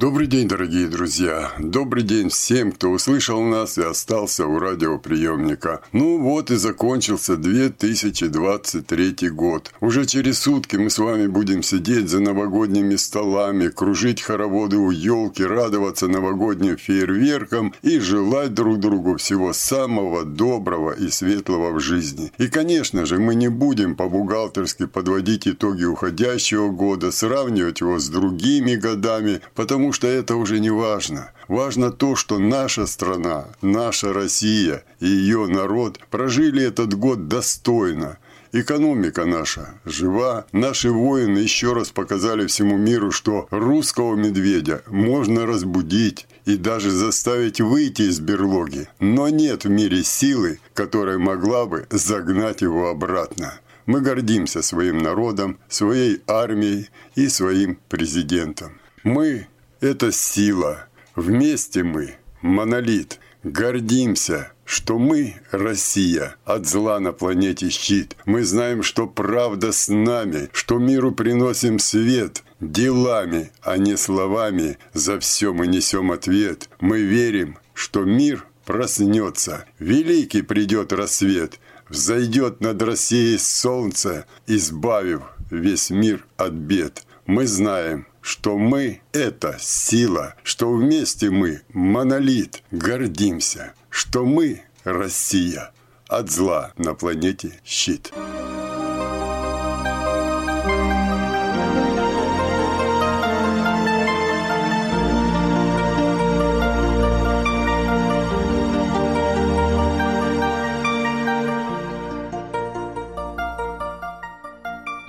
Добрый день, дорогие друзья! Добрый день всем, кто услышал нас и остался у радиоприемника. Ну вот и закончился 2023 год. Уже через сутки мы с вами будем сидеть за новогодними столами, кружить хороводы у елки, радоваться новогодним фейерверкам и желать друг другу всего самого доброго и светлого в жизни. И, конечно же, мы не будем по-бухгалтерски подводить итоги уходящего года, сравнивать его с другими годами, потому что это уже не важно. Важно то, что наша страна, наша Россия и ее народ прожили этот год достойно. Экономика наша жива. Наши воины еще раз показали всему миру, что русского медведя можно разбудить и даже заставить выйти из берлоги. Но нет в мире силы, которая могла бы загнать его обратно. Мы гордимся своим народом, своей армией и своим президентом. Мы это сила. Вместе мы – монолит. Гордимся, что мы – Россия, от зла на планете щит. Мы знаем, что правда с нами, что миру приносим свет – делами, а не словами. За все мы несем ответ. Мы верим, что мир проснется. Великий придет рассвет, взойдет над Россией солнце, избавив весь мир от бед. Мы знаем, что мы – это сила, что вместе мы – монолит, гордимся, что мы – Россия, от зла на планете щит.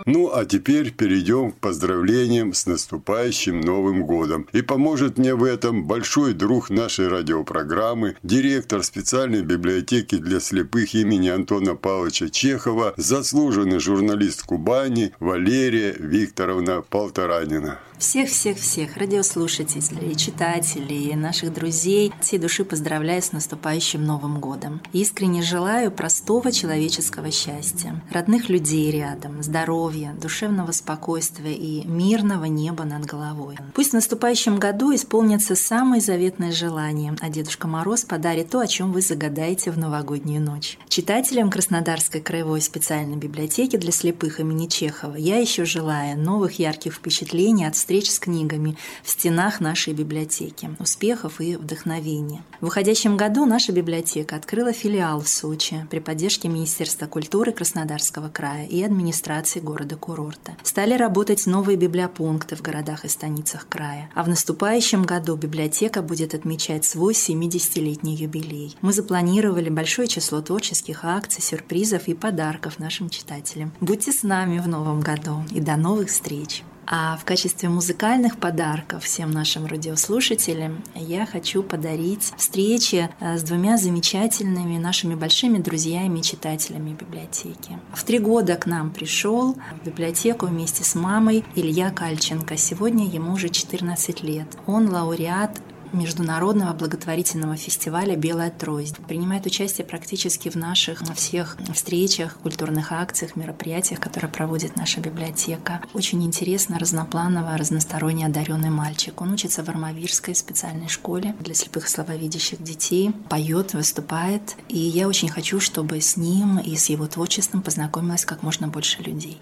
Ну, а теперь перейдем к поздравлениям с наступающим Новым годом. И поможет мне в этом большой друг нашей радиопрограммы, директор специальной библиотеки для слепых имени Антона Павловича Чехова, заслуженный журналист Кубани Валерия Викторовна Полторанина. Всех-всех-всех радиослушателей, читателей, наших друзей всей души поздравляю с наступающим Новым годом. Искренне желаю простого человеческого счастья, родных людей рядом, здоровья, душевного спокойствия и мирного неба над головой. Пусть в наступающем году исполнится самое заветное желание, а Дедушка Мороз подарит то, о чем вы загадаете в новогоднюю ночь. Читателям Краснодарской краевой специальной библиотеки для слепых имени Чехова я еще желаю новых ярких впечатлений от встреч с книгами в стенах нашей библиотеки, успехов и вдохновения. В уходящем году наша библиотека открыла филиал в Сочи при поддержке Министерства культуры Краснодарского края и администрации города-курорта. Стали работать новые библиопункты в городах и станицах края. А в наступающем году библиотека будет отмечать свой 70-летний юбилей. Мы запланировали большое число творческих акций, сюрпризов и подарков нашим читателям. Будьте с нами в новом году и до новых встреч! А в качестве музыкальных подарков всем нашим радиослушателям я хочу подарить встречи э, с двумя замечательными нашими большими друзьями и читателями библиотеки. В три года к нам пришел в библиотеку вместе с мамой Илья Кальченко. Сегодня ему уже 14 лет. Он лауреат международного благотворительного фестиваля «Белая трость». Принимает участие практически в наших всех встречах, культурных акциях, мероприятиях, которые проводит наша библиотека. Очень интересно, разнопланово, разносторонне одаренный мальчик. Он учится в Армавирской специальной школе для слепых и слабовидящих детей, поет, выступает. И я очень хочу, чтобы с ним и с его творчеством познакомилось как можно больше людей.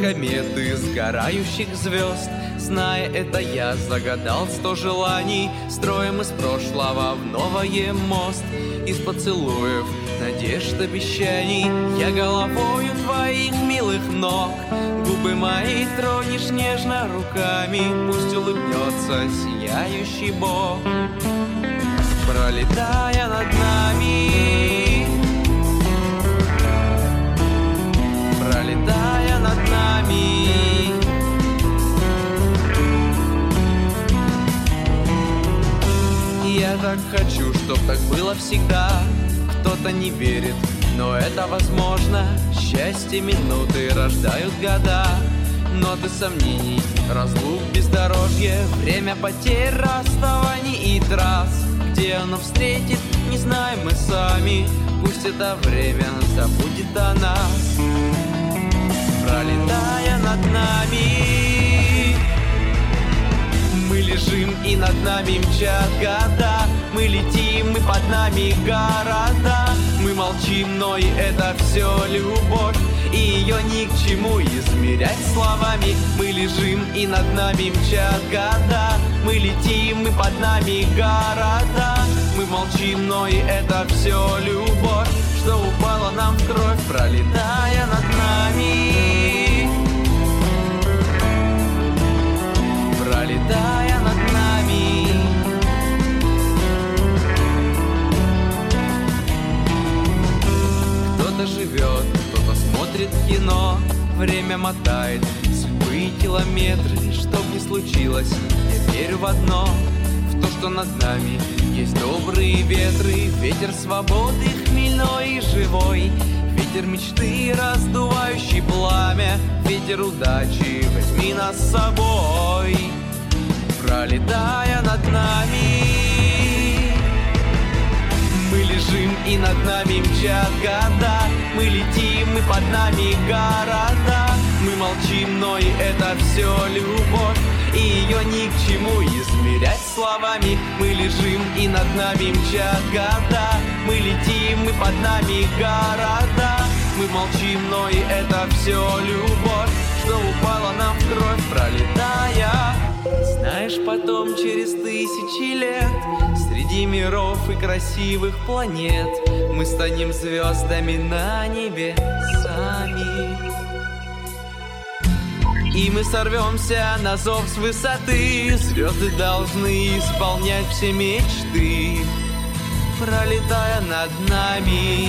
Кометы сгорающих звезд. Зная это, я загадал сто желаний Строим из прошлого в новое мост. Из поцелуев, надежд, обещаний Я головою твоих милых ног. Губы мои тронешь нежно руками Пусть улыбнется сияющий Бог. Пролетая над нами так хочу, чтоб так было всегда. Кто-то не верит, но это возможно. Счастье минуты рождают года. Ноты сомнений, разлук, бездорожье. Время потерь, расставаний и трасс. Где оно встретит, не знаем мы сами. Пусть это время забудет о нас. Пролетая над нами лежим и над нами мчат года Мы летим и под нами города. Мы молчим, но и это все любовь. И ее ни к чему измерять словами. Мы лежим и над нами мчат года Мы летим и под нами города. Мы молчим, но и это все любовь. Что упала нам в кровь, пролетая над нами Кто-то живет, кто-то смотрит кино. Время мотает судьбы и километры Чтоб не случилось, я верю в одно. В то, что над нами есть добрые ветры. Ветер свободы хмельной и живой. Ветер мечты, раздувающий пламя. Ветер удачи, возьми нас с собой. Пролетая над нами Мы лежим и над нами мчат года Мы летим и под нами города. Мы молчим, но и это все любовь. И ее ни к чему измерять словами. Мы лежим и над нами мчат года Мы летим и под нами города. Мы молчим, но и это все любовь. Что упала нам в кровь, пролетая. Знаешь, потом через тысячи лет Среди миров и красивых планет Мы станем звездами на небе сами И мы сорвемся на зов с высоты. Звезды должны исполнять все мечты Пролетая над нами.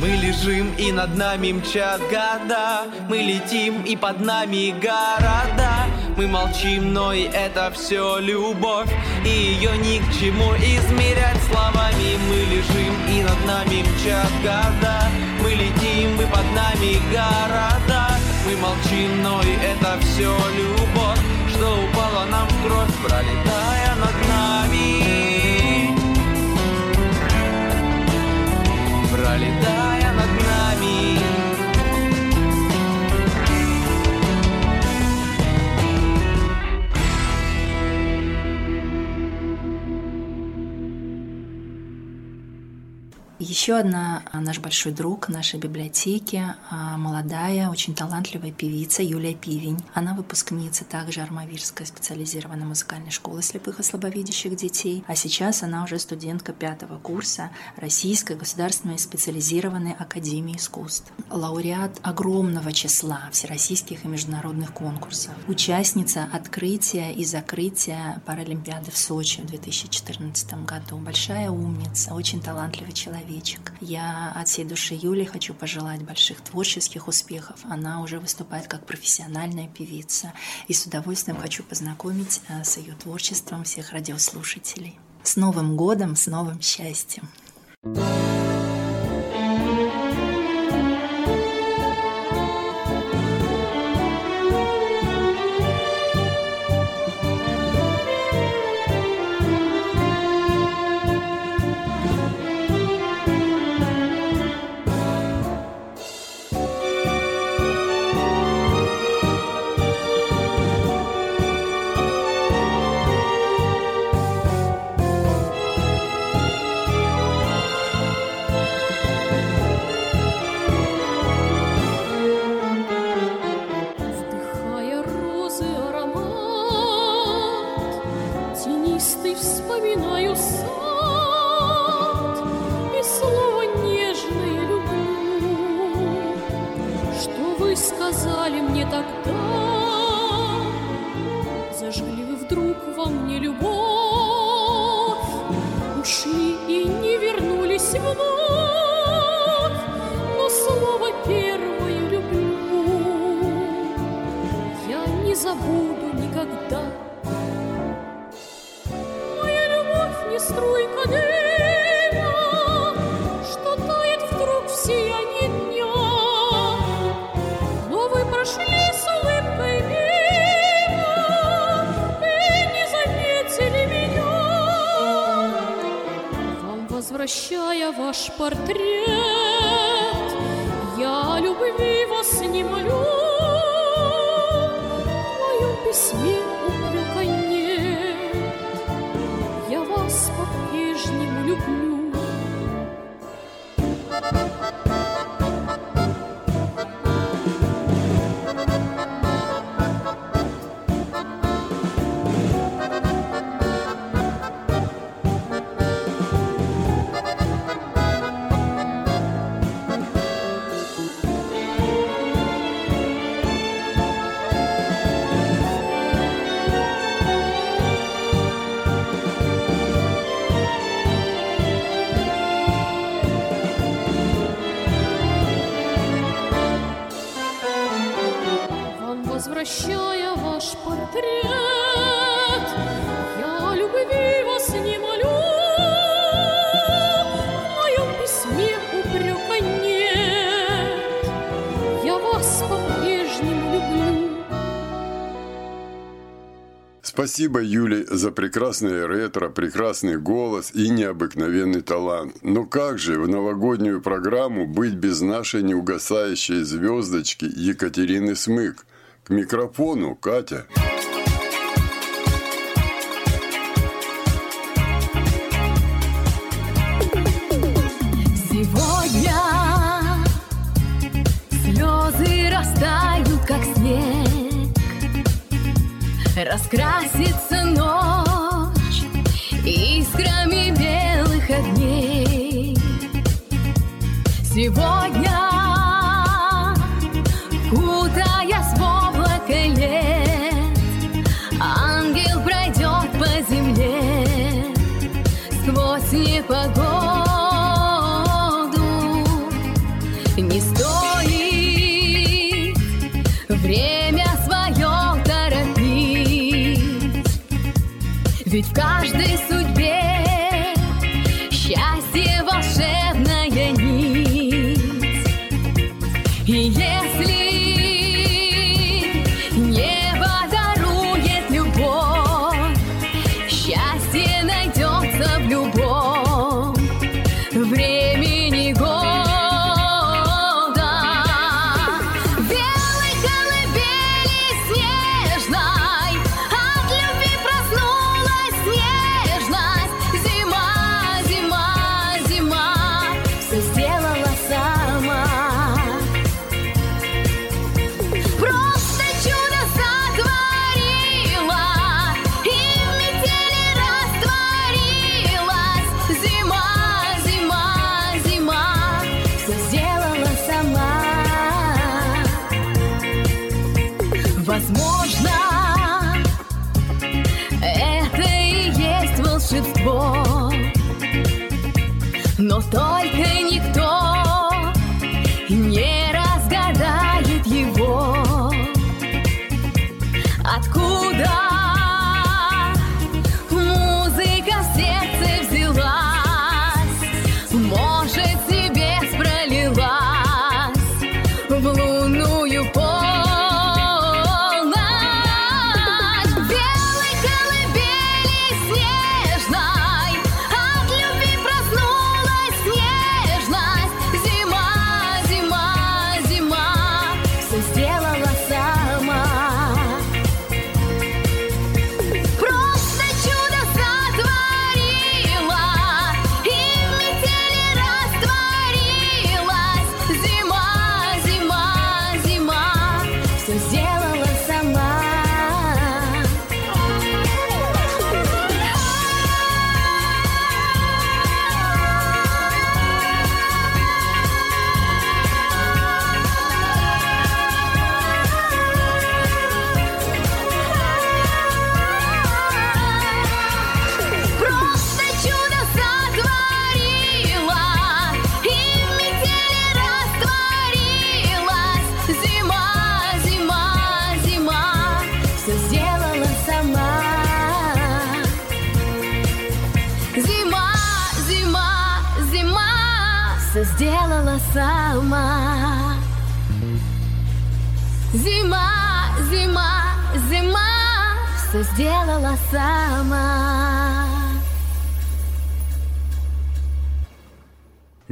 Мы лежим и над нами мчат года. Мы летим и под нами города Мы молчим, но и это все любовь. И ее ни к чему измерять словами. Мы лежим и над нами мчат года Мы летим и под нами города. Мы молчим, но и это все любовь Что упала нам в кровь, пролетая над нами. Пролетая над нами Еще одна а, наш большой друг нашей библиотеки, а, молодая, очень талантливая певица Юлия Пивень. Она выпускница также Армавирской специализированной музыкальной школы слепых и слабовидящих детей, а сейчас она уже студентка пятого курса Российской государственной специализированной академии искусств. Лауреат огромного числа всероссийских и международных конкурсов. Участница открытия и закрытия Паралимпиады в Сочи в 2014 году. Большая умница, очень талантливый человек человечек. Я от всей души Юли хочу пожелать больших творческих успехов. Она уже выступает как профессиональная певица. И с удовольствием хочу познакомить э, с ее творчеством всех радиослушателей. С Новым годом, с новым счастьем! Вдыхая портрет. Спасибо, Юле, за прекрасное ретро, прекрасный голос и необыкновенный талант. Но как же в новогоднюю программу быть без нашей неугасающей звездочки Екатерины Смык? К микрофону, Катя. раскрасится ночь Искрами белых огней. Сегодня если No estoy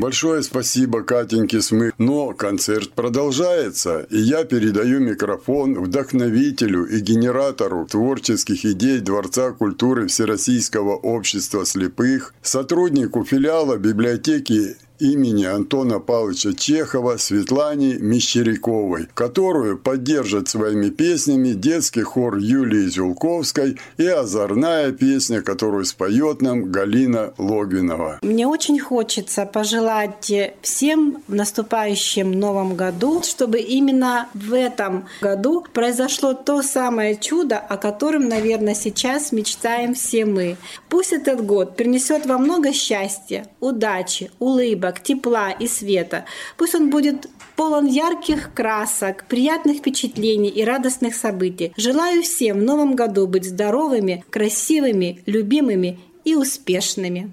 Большое спасибо Катеньке Смык. Но концерт продолжается, и я передаю микрофон вдохновителю и генератору творческих идей Дворца культуры Всероссийского общества слепых, сотруднику филиала библиотеки имени Антона Павловича Чехова Светлане Мещеряковой, которую поддержат своими песнями детский хор Юлии Зюлковской и озорная песня, которую споет нам Галина Логвинова. Мне очень хочется пожелать всем в наступающем новом году, чтобы именно в этом году произошло то самое чудо, о котором, наверное, сейчас мечтаем все мы. Пусть этот год принесет вам много счастья, удачи, улыбок, улыбок, тепла и света. Пусть он будет полон ярких красок, приятных впечатлений и радостных событий. Желаю всем в новом году быть здоровыми, красивыми, любимыми и успешными.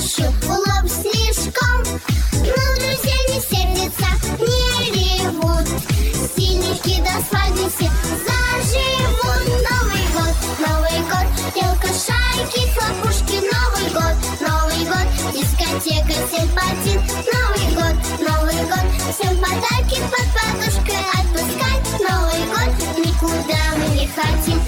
еще улов Но друзья не сердятся, не ревут. Синики до свадьбы все Новый год, Новый год, елка, шарики, хлопушки Новый год, Новый год, дискотека, симпатин Новый год, Новый год, всем подарки под подушкой Отпускать. Новый год, никуда мы не хотим.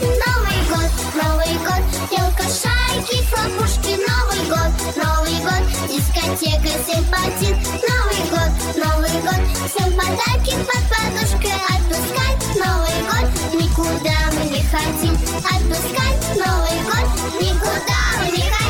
симпатит Новый год, Новый год. Всем подарки под подушкой Отпускать. Новый год Никуда мы не хотим. Отпускать Новый год Никуда мы не хотим.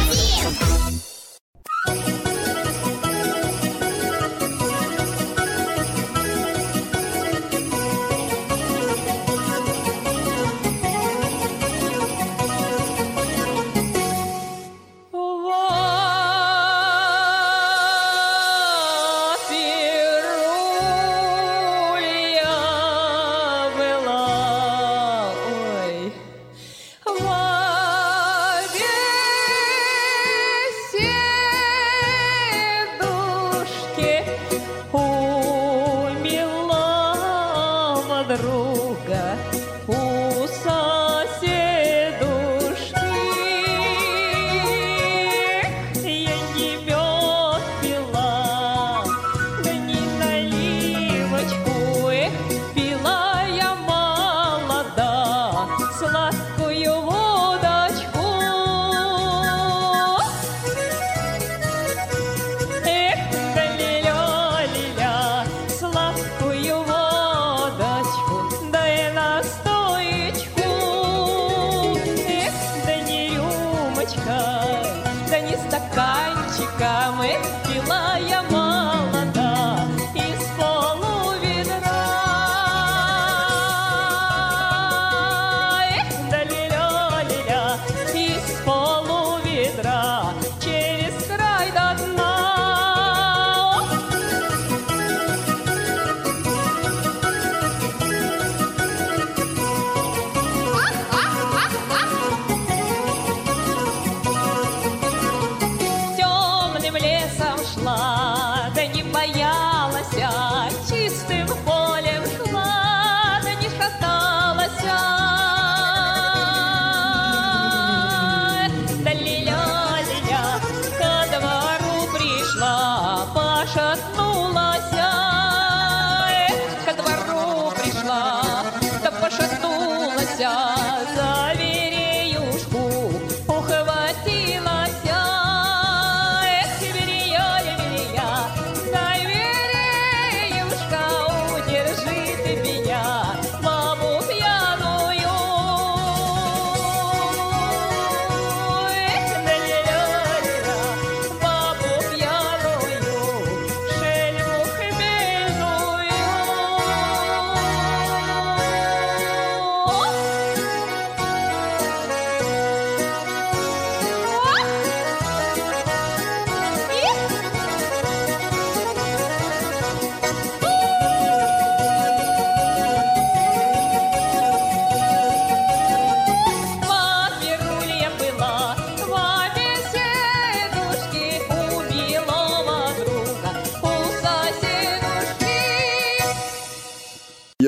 vasat no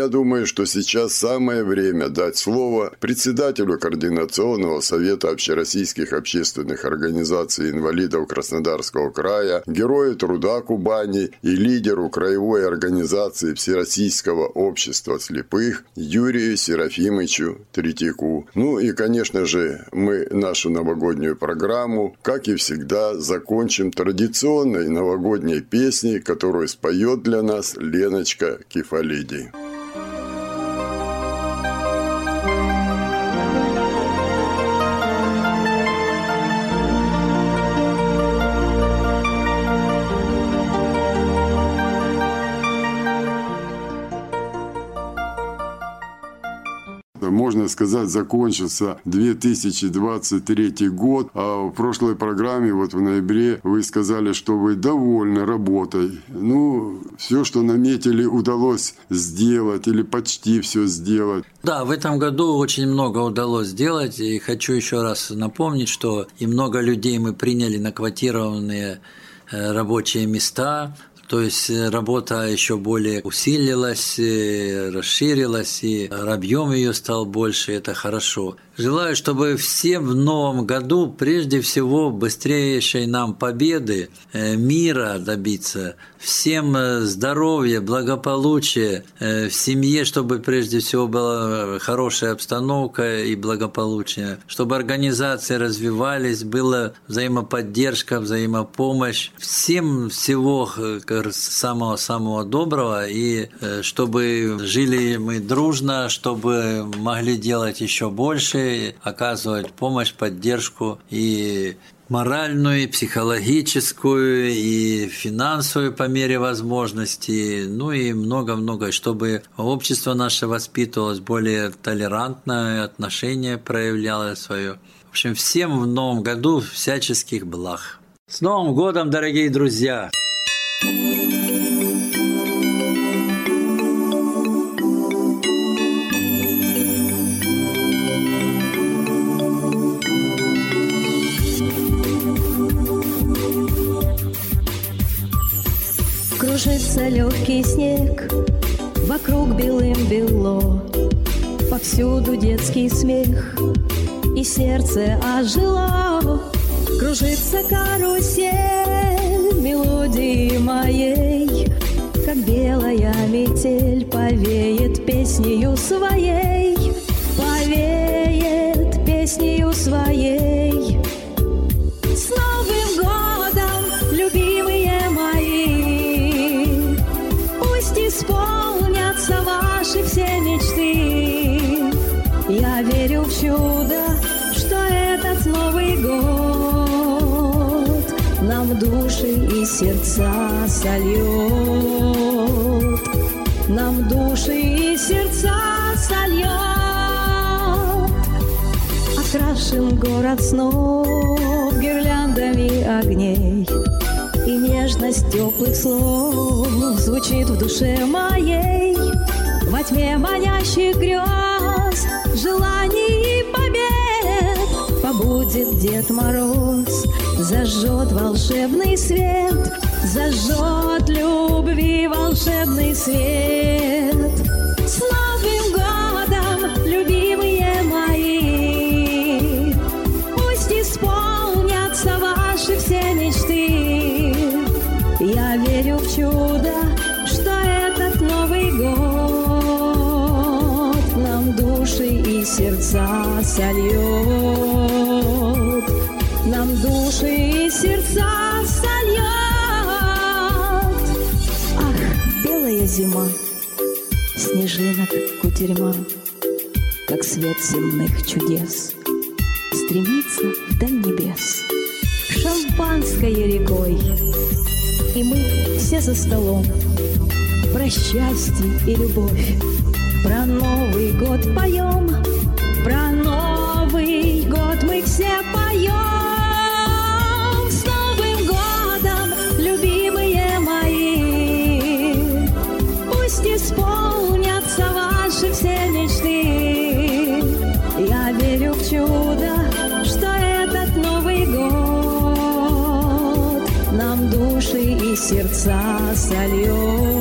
я думаю, что сейчас самое время дать слово председателю Координационного совета общероссийских общественных организаций инвалидов Краснодарского края, герою труда Кубани и лидеру краевой организации Всероссийского общества слепых Юрию Серафимовичу Третьяку. Ну и, конечно же, мы нашу новогоднюю программу, как и всегда, закончим традиционной новогодней песней, которую споет для нас Леночка Кефалиди. Можно сказать, закончился 2023 год. А в прошлой программе, вот в ноябре, вы сказали, что вы довольны работой. Ну, все, что наметили, удалось сделать или почти все сделать. Да, в этом году очень много удалось сделать. И хочу еще раз напомнить, что и много людей мы приняли на квартированные э, рабочие места, то есть э, работа еще более усилилась, э, расширилась, и объем ее стал больше, это хорошо. Желаю, чтобы всем в новом году прежде всего быстрейшей нам победы, э, мира добиться, всем здоровья, благополучия в семье, чтобы прежде всего была хорошая обстановка и благополучие, чтобы организации развивались, была взаимоподдержка, взаимопомощь. Всем всего самого-самого доброго, и э, чтобы жили мы дружно, чтобы могли делать еще больше, оказывать помощь, поддержку и моральную, и психологическую, и финансовую по мере возможностей, ну и много-много, чтобы общество наше воспитывалось более толерантное, отношение проявляло свое. В общем, всем в новом году всяческих благ. С Новым годом, дорогие друзья! Кружится легкий снег, вокруг белым бело, Повсюду детский смех, и сердце ожило. Кружится карусель мелодии моей, Как белая метель повеет песнею своей, Повеет песнею своей. Сердца сольет. Нам души и сердца сольет. Окрашен город снов гирляндами огней, И нежность теплых слов звучит в душе моей. Во тьме манящих грез, Побудет Дед Мороз, зажжет волшебный свет, Зажжет любви волшебный свет. С Новым годом, любимые мои, Пусть исполнятся ваши все мечты. Я верю в чудо, что этот Новый год нам души и сердца сольет. Кутерьма, Как свет земных чудес, Стремится вдаль небес, Шампанское рекой, И мы все за столом Про счастье и любовь, Про Новый год поем, Про Новый год мы все поем. Души и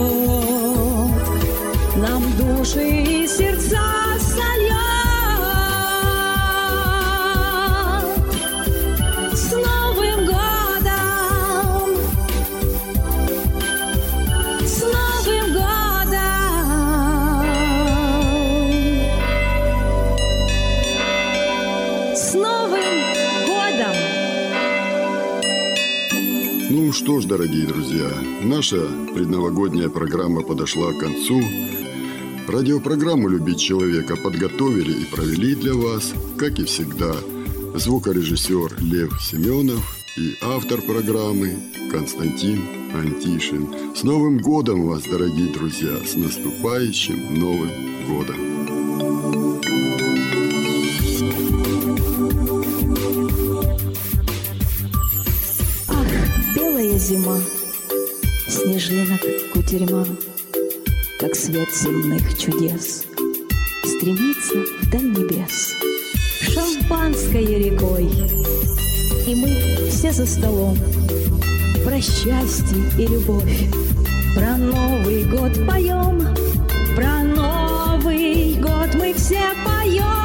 Ну что ж, дорогие друзья, наша предновогодняя программа подошла к концу. Радиопрограмму «Любить человека» подготовили и провели для вас, как и всегда, звукорежиссер Лев Семенов и автор программы Константин Антишин. С Новым годом вас, дорогие друзья! С наступающим Новым годом! Кутерьма, Как свет земных чудес, Стремится вдаль небес, Шампанское рекой, И мы все за столом, Про счастье и любовь, Про Новый год поем, Про Новый год мы все поем.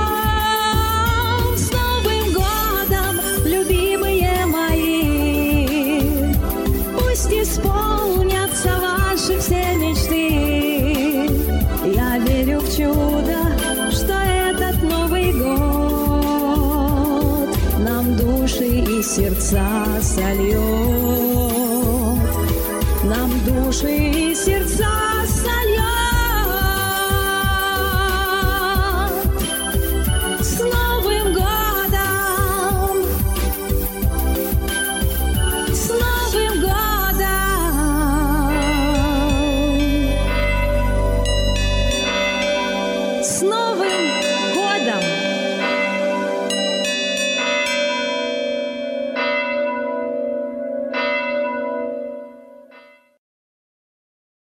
Сердца сольет. Нам души